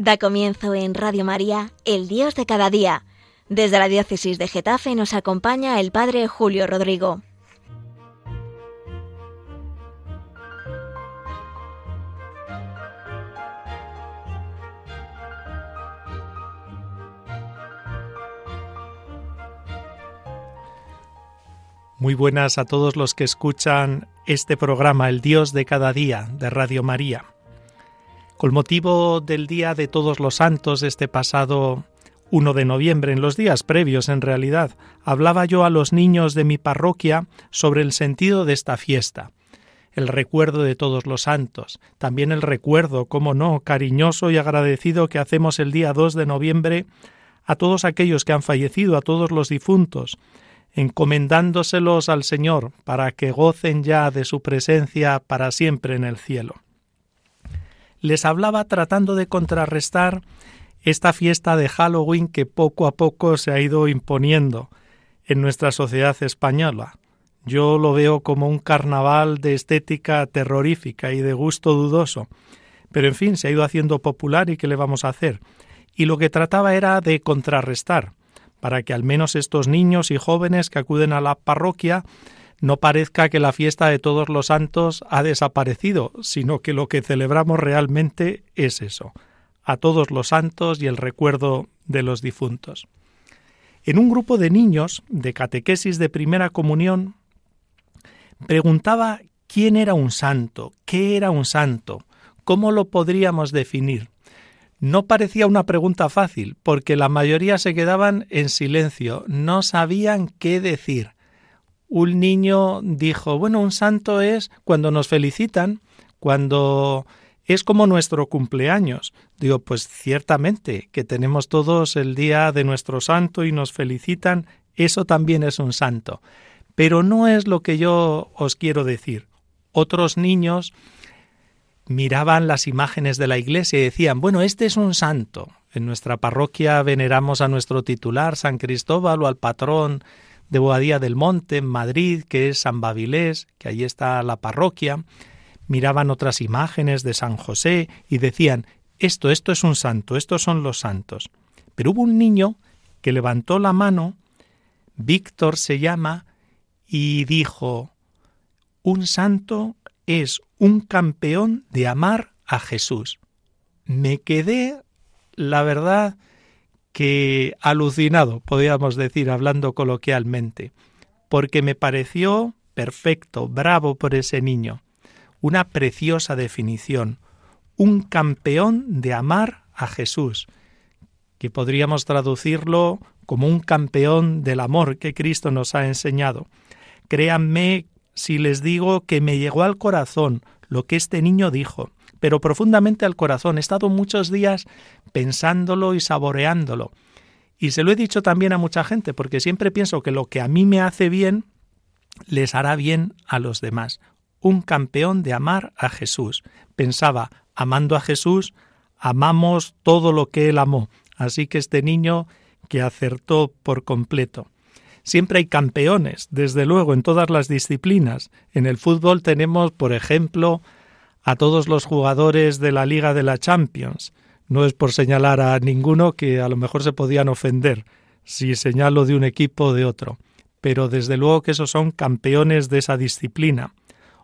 Da comienzo en Radio María, El Dios de cada día. Desde la diócesis de Getafe nos acompaña el Padre Julio Rodrigo. Muy buenas a todos los que escuchan este programa, El Dios de cada día, de Radio María. Con motivo del Día de Todos los Santos, este pasado 1 de noviembre, en los días previos en realidad, hablaba yo a los niños de mi parroquia sobre el sentido de esta fiesta, el recuerdo de todos los santos, también el recuerdo, como no, cariñoso y agradecido que hacemos el día 2 de noviembre a todos aquellos que han fallecido, a todos los difuntos, encomendándoselos al Señor para que gocen ya de su presencia para siempre en el cielo les hablaba tratando de contrarrestar esta fiesta de Halloween que poco a poco se ha ido imponiendo en nuestra sociedad española. Yo lo veo como un carnaval de estética terrorífica y de gusto dudoso, pero en fin, se ha ido haciendo popular y qué le vamos a hacer. Y lo que trataba era de contrarrestar, para que al menos estos niños y jóvenes que acuden a la parroquia no parezca que la fiesta de todos los santos ha desaparecido, sino que lo que celebramos realmente es eso, a todos los santos y el recuerdo de los difuntos. En un grupo de niños de catequesis de primera comunión, preguntaba quién era un santo, qué era un santo, cómo lo podríamos definir. No parecía una pregunta fácil, porque la mayoría se quedaban en silencio, no sabían qué decir un niño dijo, bueno, un santo es cuando nos felicitan, cuando es como nuestro cumpleaños. Digo, pues ciertamente que tenemos todos el día de nuestro santo y nos felicitan, eso también es un santo. Pero no es lo que yo os quiero decir. Otros niños miraban las imágenes de la iglesia y decían, bueno, este es un santo. En nuestra parroquia veneramos a nuestro titular, San Cristóbal, o al patrón de Boadía del Monte, en Madrid, que es San Babilés, que allí está la parroquia, miraban otras imágenes de San José y decían, esto, esto es un santo, estos son los santos. Pero hubo un niño que levantó la mano, Víctor se llama, y dijo, un santo es un campeón de amar a Jesús. Me quedé, la verdad, que alucinado, podríamos decir, hablando coloquialmente, porque me pareció perfecto, bravo por ese niño, una preciosa definición, un campeón de amar a Jesús, que podríamos traducirlo como un campeón del amor que Cristo nos ha enseñado. Créanme si les digo que me llegó al corazón lo que este niño dijo, pero profundamente al corazón. He estado muchos días pensándolo y saboreándolo. Y se lo he dicho también a mucha gente, porque siempre pienso que lo que a mí me hace bien, les hará bien a los demás. Un campeón de amar a Jesús. Pensaba, amando a Jesús, amamos todo lo que él amó. Así que este niño que acertó por completo. Siempre hay campeones, desde luego, en todas las disciplinas. En el fútbol tenemos, por ejemplo, a todos los jugadores de la Liga de la Champions. No es por señalar a ninguno que a lo mejor se podían ofender si señalo de un equipo o de otro, pero desde luego que esos son campeones de esa disciplina.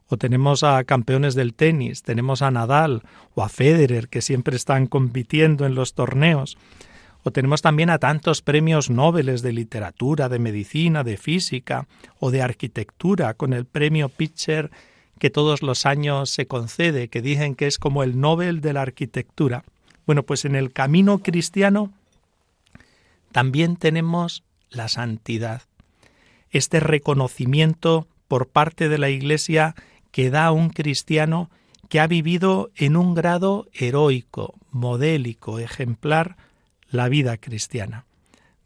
O tenemos a campeones del tenis, tenemos a Nadal o a Federer que siempre están compitiendo en los torneos. O tenemos también a tantos premios Nobel de literatura, de medicina, de física o de arquitectura, con el premio Pitcher que todos los años se concede, que dicen que es como el Nobel de la arquitectura. Bueno, pues en el camino cristiano también tenemos la santidad, este reconocimiento por parte de la Iglesia que da a un cristiano que ha vivido en un grado heroico, modélico, ejemplar la vida cristiana.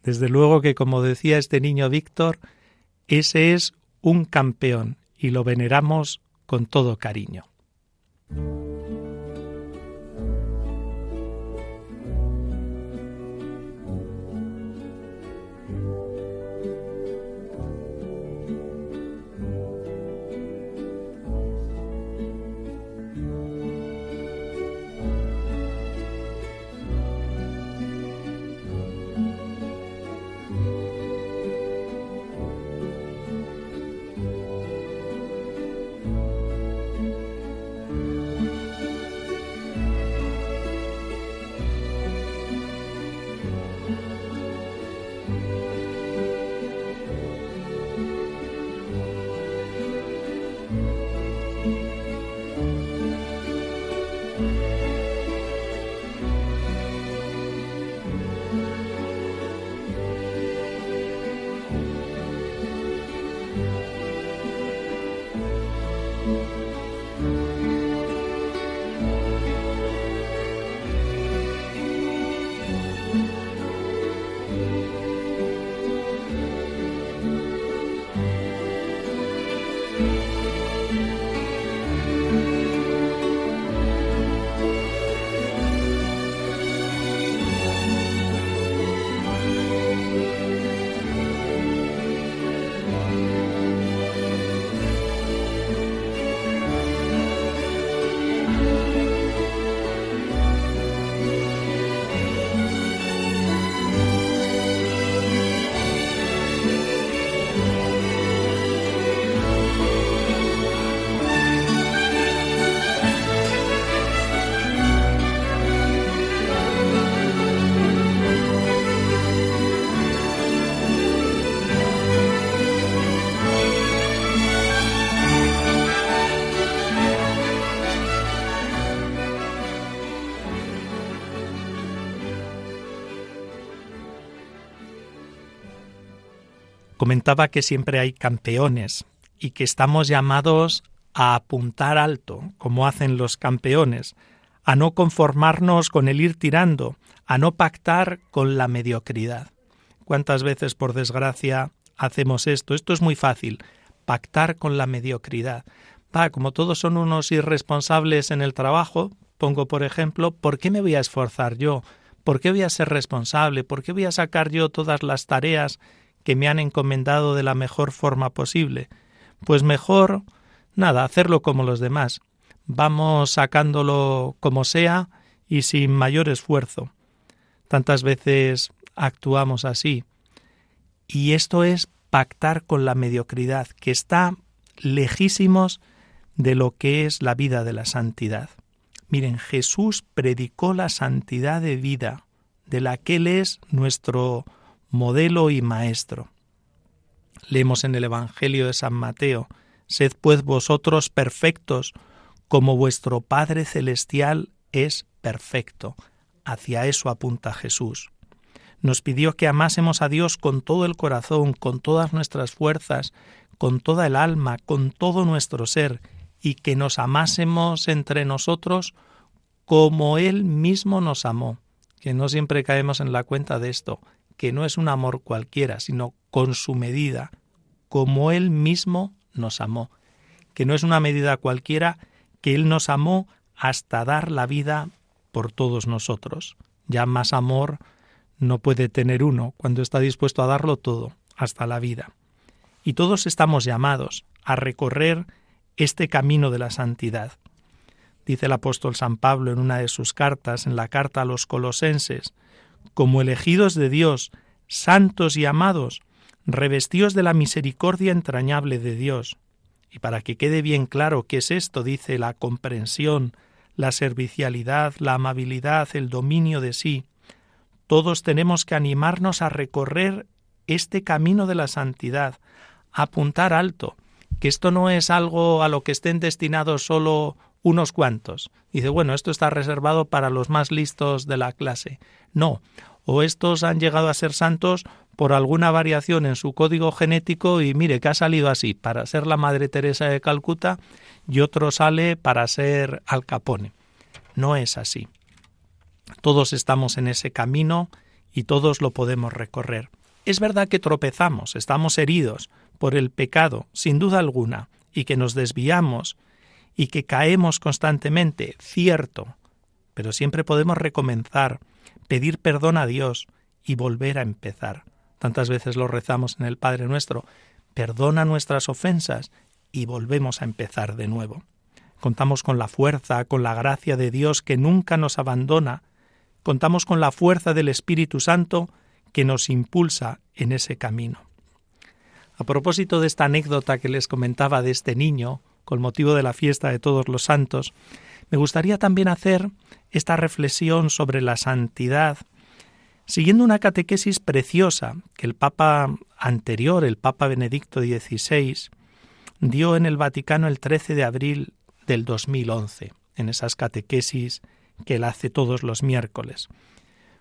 Desde luego que, como decía este niño Víctor, ese es un campeón y lo veneramos con todo cariño. Comentaba que siempre hay campeones y que estamos llamados a apuntar alto, como hacen los campeones, a no conformarnos con el ir tirando, a no pactar con la mediocridad. ¿Cuántas veces, por desgracia, hacemos esto? Esto es muy fácil, pactar con la mediocridad. Va, como todos son unos irresponsables en el trabajo, pongo por ejemplo, ¿por qué me voy a esforzar yo? ¿Por qué voy a ser responsable? ¿Por qué voy a sacar yo todas las tareas que me han encomendado de la mejor forma posible? Pues mejor, nada, hacerlo como los demás. Vamos sacándolo como sea y sin mayor esfuerzo. Tantas veces actuamos así. Y esto es pactar con la mediocridad, que está lejísimos de lo que es la vida de la santidad. Miren, Jesús predicó la santidad de vida, de la que Él es nuestro modelo y maestro. Leemos en el Evangelio de San Mateo, Sed pues vosotros perfectos, como vuestro Padre Celestial es perfecto. Hacia eso apunta Jesús. Nos pidió que amásemos a Dios con todo el corazón, con todas nuestras fuerzas, con toda el alma, con todo nuestro ser, y que nos amásemos entre nosotros como Él mismo nos amó, que no siempre caemos en la cuenta de esto, que no es un amor cualquiera, sino con su medida, como Él mismo nos amó, que no es una medida cualquiera, que Él nos amó hasta dar la vida por todos nosotros. Ya más amor no puede tener uno cuando está dispuesto a darlo todo, hasta la vida. Y todos estamos llamados a recorrer este camino de la santidad. Dice el apóstol San Pablo en una de sus cartas, en la carta a los colosenses, como elegidos de Dios, santos y amados, revestidos de la misericordia entrañable de Dios. Y para que quede bien claro qué es esto, dice la comprensión, la servicialidad, la amabilidad, el dominio de sí. Todos tenemos que animarnos a recorrer este camino de la santidad, a apuntar alto, que esto no es algo a lo que estén destinados solo unos cuantos. Dice, bueno, esto está reservado para los más listos de la clase. No, o estos han llegado a ser santos por alguna variación en su código genético y mire que ha salido así, para ser la Madre Teresa de Calcuta y otro sale para ser Al Capone. No es así. Todos estamos en ese camino y todos lo podemos recorrer. Es verdad que tropezamos, estamos heridos, por el pecado, sin duda alguna, y que nos desviamos y que caemos constantemente, cierto, pero siempre podemos recomenzar, pedir perdón a Dios y volver a empezar. Tantas veces lo rezamos en el Padre nuestro, perdona nuestras ofensas y volvemos a empezar de nuevo. Contamos con la fuerza, con la gracia de Dios que nunca nos abandona, contamos con la fuerza del Espíritu Santo que nos impulsa en ese camino. A propósito de esta anécdota que les comentaba de este niño, con motivo de la fiesta de todos los santos, me gustaría también hacer esta reflexión sobre la santidad, siguiendo una catequesis preciosa que el Papa anterior, el Papa Benedicto XVI, dio en el Vaticano el 13 de abril del 2011, en esas catequesis que él hace todos los miércoles.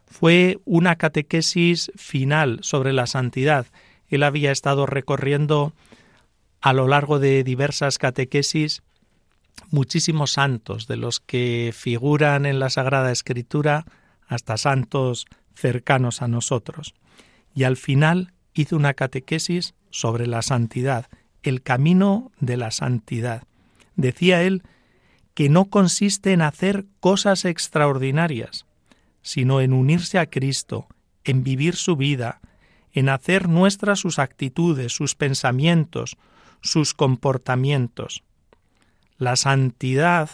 Fue una catequesis final sobre la santidad él había estado recorriendo a lo largo de diversas catequesis muchísimos santos, de los que figuran en la Sagrada Escritura hasta santos cercanos a nosotros. Y al final hizo una catequesis sobre la santidad, el camino de la santidad. Decía él que no consiste en hacer cosas extraordinarias, sino en unirse a Cristo, en vivir su vida, en hacer nuestras sus actitudes, sus pensamientos, sus comportamientos. La santidad,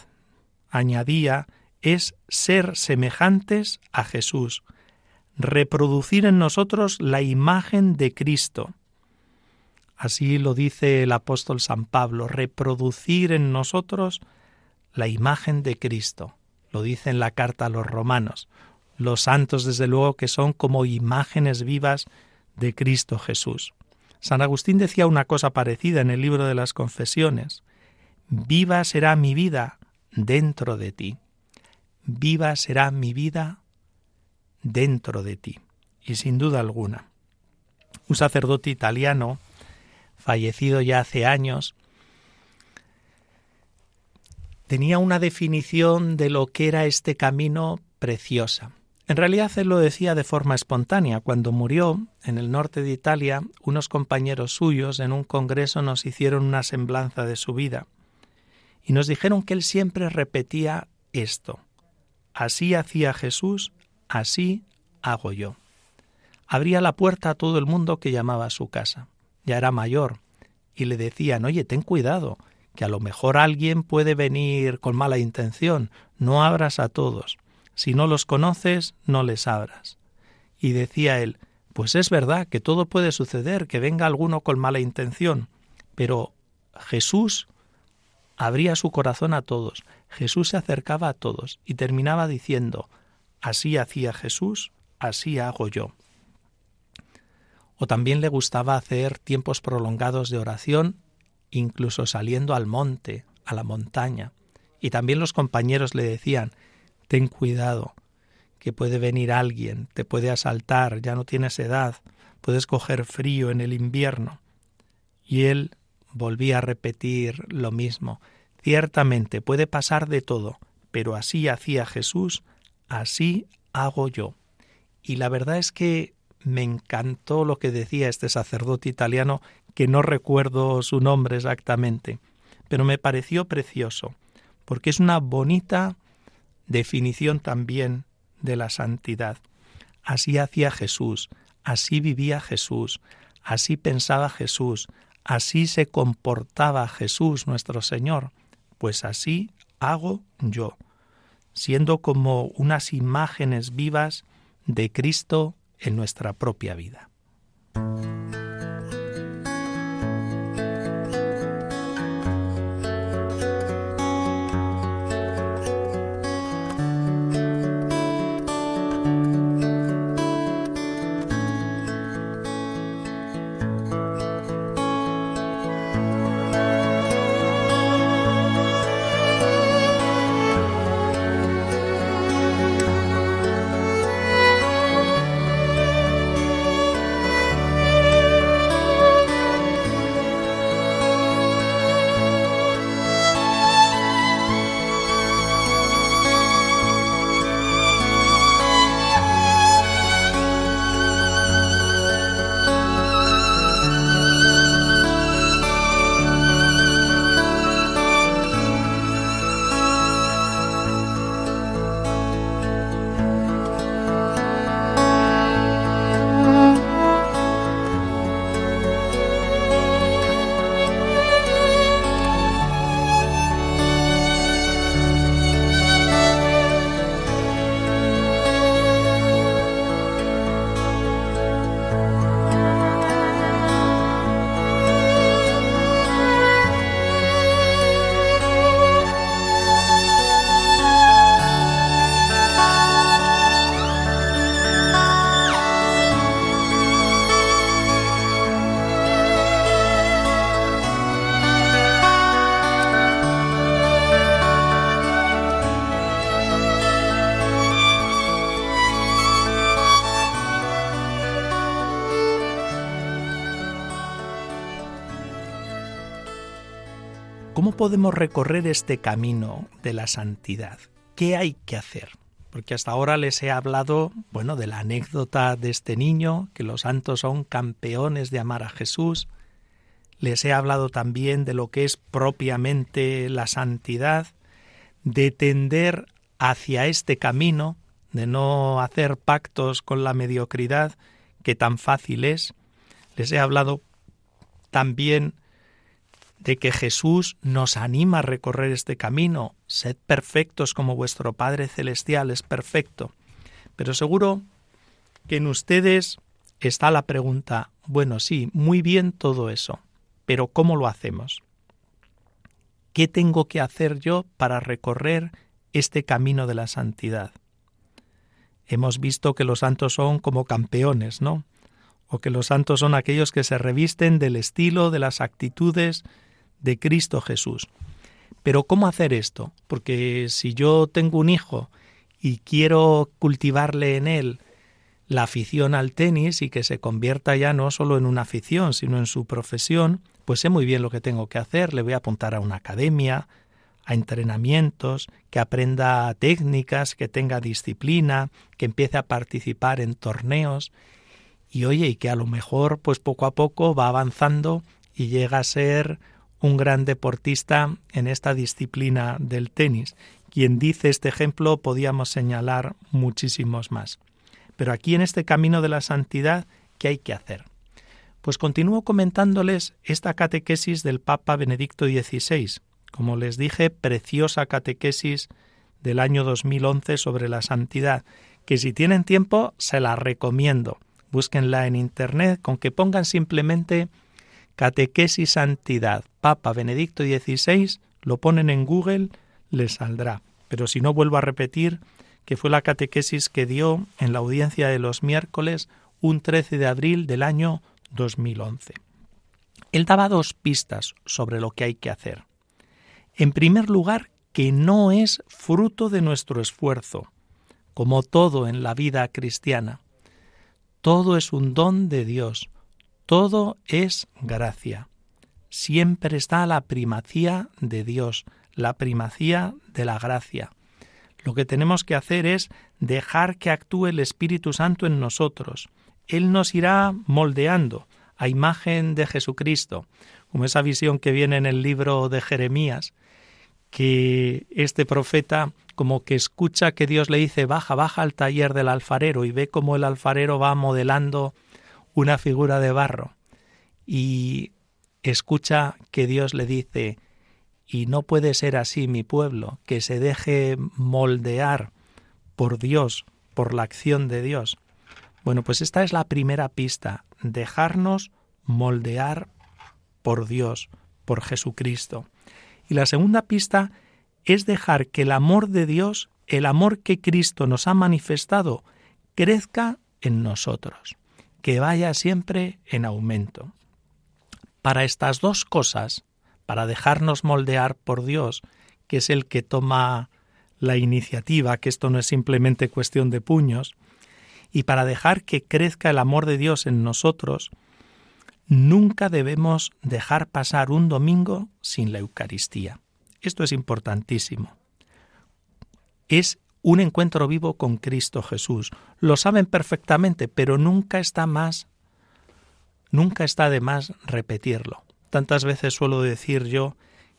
añadía, es ser semejantes a Jesús, reproducir en nosotros la imagen de Cristo. Así lo dice el apóstol San Pablo, reproducir en nosotros la imagen de Cristo. Lo dice en la carta a los romanos. Los santos, desde luego, que son como imágenes vivas de Cristo Jesús. San Agustín decía una cosa parecida en el libro de las confesiones. Viva será mi vida dentro de ti. Viva será mi vida dentro de ti. Y sin duda alguna, un sacerdote italiano, fallecido ya hace años, tenía una definición de lo que era este camino preciosa. En realidad él lo decía de forma espontánea. Cuando murió en el norte de Italia, unos compañeros suyos en un congreso nos hicieron una semblanza de su vida y nos dijeron que él siempre repetía esto. Así hacía Jesús, así hago yo. Abría la puerta a todo el mundo que llamaba a su casa. Ya era mayor y le decían, oye, ten cuidado, que a lo mejor alguien puede venir con mala intención, no abras a todos. Si no los conoces, no les abras. Y decía él, pues es verdad que todo puede suceder, que venga alguno con mala intención, pero Jesús abría su corazón a todos, Jesús se acercaba a todos y terminaba diciendo, así hacía Jesús, así hago yo. O también le gustaba hacer tiempos prolongados de oración, incluso saliendo al monte, a la montaña. Y también los compañeros le decían, ten cuidado, que puede venir alguien, te puede asaltar, ya no tienes edad, puedes coger frío en el invierno. Y él volvía a repetir lo mismo. Ciertamente puede pasar de todo, pero así hacía Jesús, así hago yo. Y la verdad es que me encantó lo que decía este sacerdote italiano, que no recuerdo su nombre exactamente, pero me pareció precioso, porque es una bonita definición también de la santidad. Así hacía Jesús, así vivía Jesús, así pensaba Jesús, así se comportaba Jesús nuestro Señor, pues así hago yo, siendo como unas imágenes vivas de Cristo en nuestra propia vida. ¿Cómo podemos recorrer este camino de la santidad? ¿Qué hay que hacer? Porque hasta ahora les he hablado, bueno, de la anécdota de este niño, que los santos son campeones de amar a Jesús. Les he hablado también de lo que es propiamente la santidad, de tender hacia este camino, de no hacer pactos con la mediocridad, que tan fácil es. Les he hablado también de que Jesús nos anima a recorrer este camino. Sed perfectos como vuestro Padre Celestial es perfecto. Pero seguro que en ustedes está la pregunta, bueno, sí, muy bien todo eso, pero ¿cómo lo hacemos? ¿Qué tengo que hacer yo para recorrer este camino de la santidad? Hemos visto que los santos son como campeones, ¿no? O que los santos son aquellos que se revisten del estilo, de las actitudes, de Cristo Jesús. Pero ¿cómo hacer esto? Porque si yo tengo un hijo y quiero cultivarle en él la afición al tenis y que se convierta ya no solo en una afición, sino en su profesión, pues sé muy bien lo que tengo que hacer, le voy a apuntar a una academia, a entrenamientos, que aprenda técnicas, que tenga disciplina, que empiece a participar en torneos y oye, y que a lo mejor pues poco a poco va avanzando y llega a ser un gran deportista en esta disciplina del tenis. Quien dice este ejemplo podíamos señalar muchísimos más. Pero aquí en este camino de la santidad, ¿qué hay que hacer? Pues continúo comentándoles esta catequesis del Papa Benedicto XVI, como les dije, preciosa catequesis del año 2011 sobre la santidad, que si tienen tiempo se la recomiendo. Búsquenla en Internet con que pongan simplemente catequesis santidad, Papa Benedicto XVI, lo ponen en Google, les saldrá. Pero si no, vuelvo a repetir que fue la catequesis que dio en la audiencia de los miércoles un 13 de abril del año 2011. Él daba dos pistas sobre lo que hay que hacer. En primer lugar, que no es fruto de nuestro esfuerzo, como todo en la vida cristiana. Todo es un don de Dios, todo es gracia. Siempre está la primacía de Dios, la primacía de la gracia. Lo que tenemos que hacer es dejar que actúe el Espíritu Santo en nosotros. Él nos irá moldeando a imagen de Jesucristo, como esa visión que viene en el libro de Jeremías, que este profeta como que escucha que Dios le dice baja, baja al taller del alfarero y ve cómo el alfarero va modelando una figura de barro y escucha que Dios le dice y no puede ser así mi pueblo, que se deje moldear por Dios, por la acción de Dios. Bueno, pues esta es la primera pista, dejarnos moldear por Dios, por Jesucristo. Y la segunda pista es dejar que el amor de Dios, el amor que Cristo nos ha manifestado, crezca en nosotros, que vaya siempre en aumento. Para estas dos cosas, para dejarnos moldear por Dios, que es el que toma la iniciativa, que esto no es simplemente cuestión de puños, y para dejar que crezca el amor de Dios en nosotros, Nunca debemos dejar pasar un domingo sin la Eucaristía. Esto es importantísimo. Es un encuentro vivo con Cristo Jesús. Lo saben perfectamente, pero nunca está más, nunca está de más repetirlo. Tantas veces suelo decir yo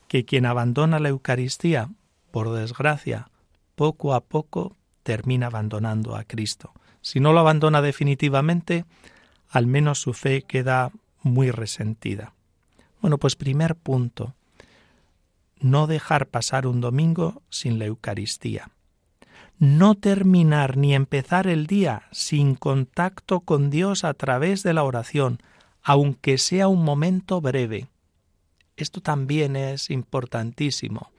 que quien abandona la Eucaristía, por desgracia, poco a poco termina abandonando a Cristo. Si no lo abandona definitivamente, al menos su fe queda muy resentida. Bueno, pues primer punto, no dejar pasar un domingo sin la Eucaristía. No terminar ni empezar el día sin contacto con Dios a través de la oración, aunque sea un momento breve. Esto también es importantísimo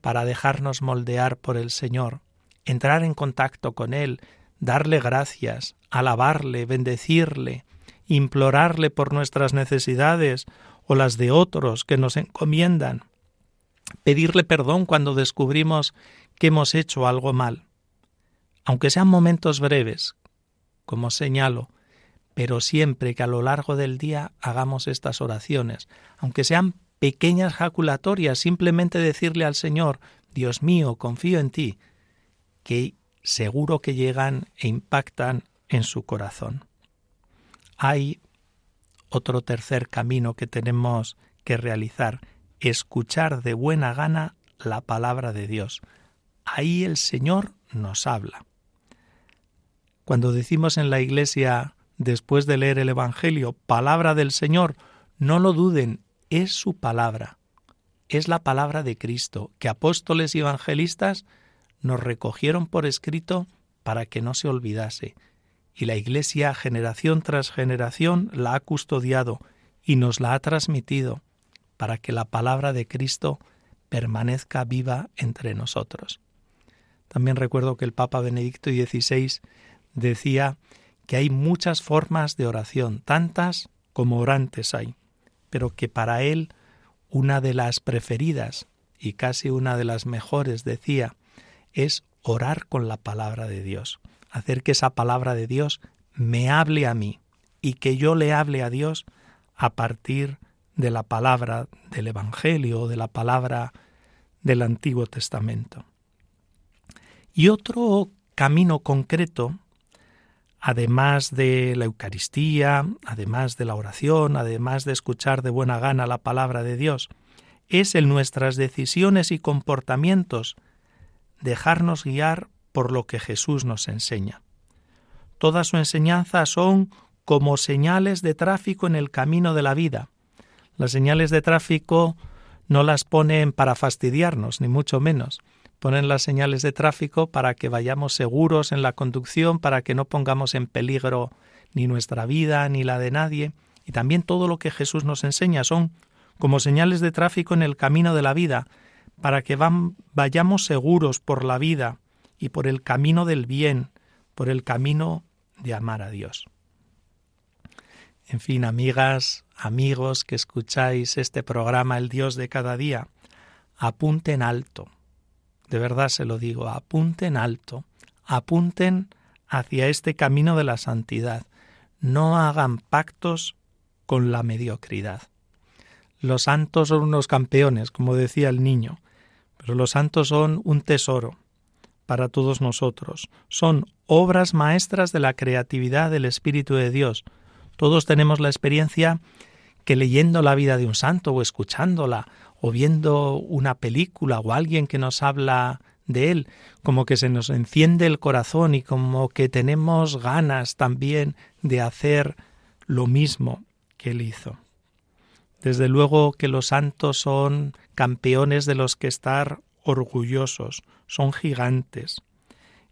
para dejarnos moldear por el Señor, entrar en contacto con Él, darle gracias, alabarle, bendecirle, implorarle por nuestras necesidades o las de otros que nos encomiendan, pedirle perdón cuando descubrimos que hemos hecho algo mal, aunque sean momentos breves, como señalo, pero siempre que a lo largo del día hagamos estas oraciones, aunque sean pequeñas jaculatorias, simplemente decirle al Señor, Dios mío, confío en ti, que seguro que llegan e impactan en su corazón hay otro tercer camino que tenemos que realizar, escuchar de buena gana la palabra de Dios. Ahí el Señor nos habla. Cuando decimos en la iglesia, después de leer el Evangelio, palabra del Señor, no lo duden, es su palabra, es la palabra de Cristo, que apóstoles y evangelistas nos recogieron por escrito para que no se olvidase, y la Iglesia generación tras generación la ha custodiado y nos la ha transmitido para que la palabra de Cristo permanezca viva entre nosotros. También recuerdo que el Papa Benedicto XVI decía que hay muchas formas de oración, tantas como orantes hay, pero que para él una de las preferidas y casi una de las mejores, decía, es orar con la palabra de Dios hacer que esa palabra de Dios me hable a mí y que yo le hable a Dios a partir de la palabra del Evangelio, de la palabra del Antiguo Testamento. Y otro camino concreto, además de la Eucaristía, además de la oración, además de escuchar de buena gana la palabra de Dios, es en nuestras decisiones y comportamientos dejarnos guiar por lo que Jesús nos enseña. Toda su enseñanza son como señales de tráfico en el camino de la vida. Las señales de tráfico no las ponen para fastidiarnos, ni mucho menos. Ponen las señales de tráfico para que vayamos seguros en la conducción, para que no pongamos en peligro ni nuestra vida ni la de nadie. Y también todo lo que Jesús nos enseña son como señales de tráfico en el camino de la vida, para que vayamos seguros por la vida y por el camino del bien, por el camino de amar a Dios. En fin, amigas, amigos que escucháis este programa El Dios de cada día, apunten alto. De verdad se lo digo, apunten alto. Apunten hacia este camino de la santidad. No hagan pactos con la mediocridad. Los santos son unos campeones, como decía el niño, pero los santos son un tesoro para todos nosotros. Son obras maestras de la creatividad del Espíritu de Dios, todos tenemos la experiencia que leyendo la vida de un santo o escuchándola o viendo una película o alguien que nos habla de él, como que se nos enciende el corazón y como que tenemos ganas también de hacer lo mismo que él hizo. Desde luego que los santos son campeones de los que estar orgullosos, son gigantes.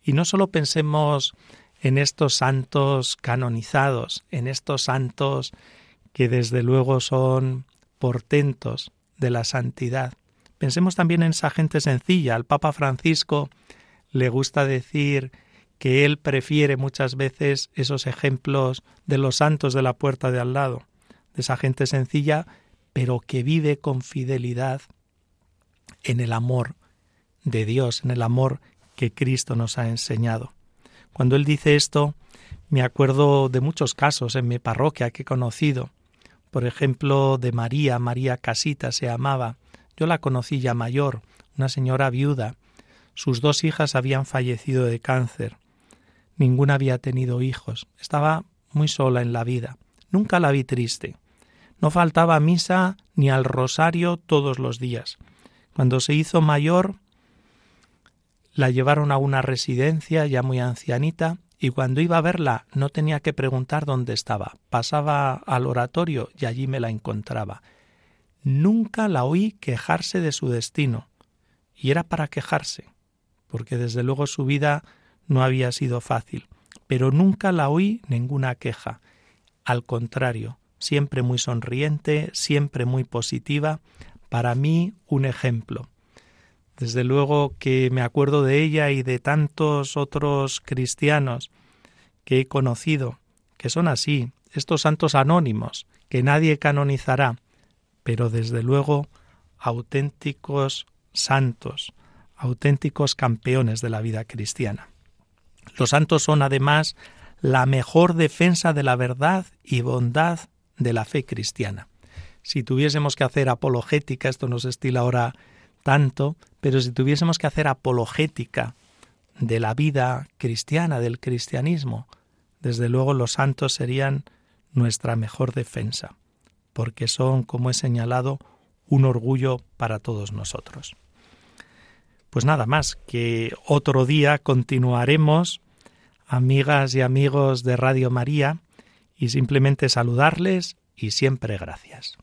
Y no solo pensemos en estos santos canonizados, en estos santos que desde luego son portentos de la santidad. Pensemos también en esa gente sencilla. Al Papa Francisco le gusta decir que él prefiere muchas veces esos ejemplos de los santos de la puerta de al lado, de esa gente sencilla, pero que vive con fidelidad en el amor de Dios, en el amor que Cristo nos ha enseñado. Cuando él dice esto, me acuerdo de muchos casos en mi parroquia que he conocido. Por ejemplo, de María, María Casita se llamaba. Yo la conocí ya mayor, una señora viuda. Sus dos hijas habían fallecido de cáncer. Ninguna había tenido hijos. Estaba muy sola en la vida. Nunca la vi triste. No faltaba misa ni al rosario todos los días. Cuando se hizo mayor, la llevaron a una residencia ya muy ancianita y cuando iba a verla no tenía que preguntar dónde estaba. Pasaba al oratorio y allí me la encontraba. Nunca la oí quejarse de su destino. Y era para quejarse, porque desde luego su vida no había sido fácil. Pero nunca la oí ninguna queja. Al contrario, siempre muy sonriente, siempre muy positiva. Para mí, un ejemplo. Desde luego que me acuerdo de ella y de tantos otros cristianos que he conocido, que son así, estos santos anónimos, que nadie canonizará, pero desde luego auténticos santos, auténticos campeones de la vida cristiana. Los santos son además la mejor defensa de la verdad y bondad de la fe cristiana. Si tuviésemos que hacer apologética, esto nos estila ahora tanto, pero si tuviésemos que hacer apologética de la vida cristiana, del cristianismo, desde luego los santos serían nuestra mejor defensa, porque son, como he señalado, un orgullo para todos nosotros. Pues nada más, que otro día continuaremos, amigas y amigos de Radio María, y simplemente saludarles y siempre gracias.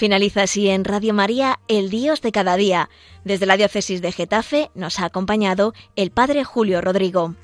Finaliza así en Radio María El Dios de cada día. Desde la diócesis de Getafe nos ha acompañado el Padre Julio Rodrigo.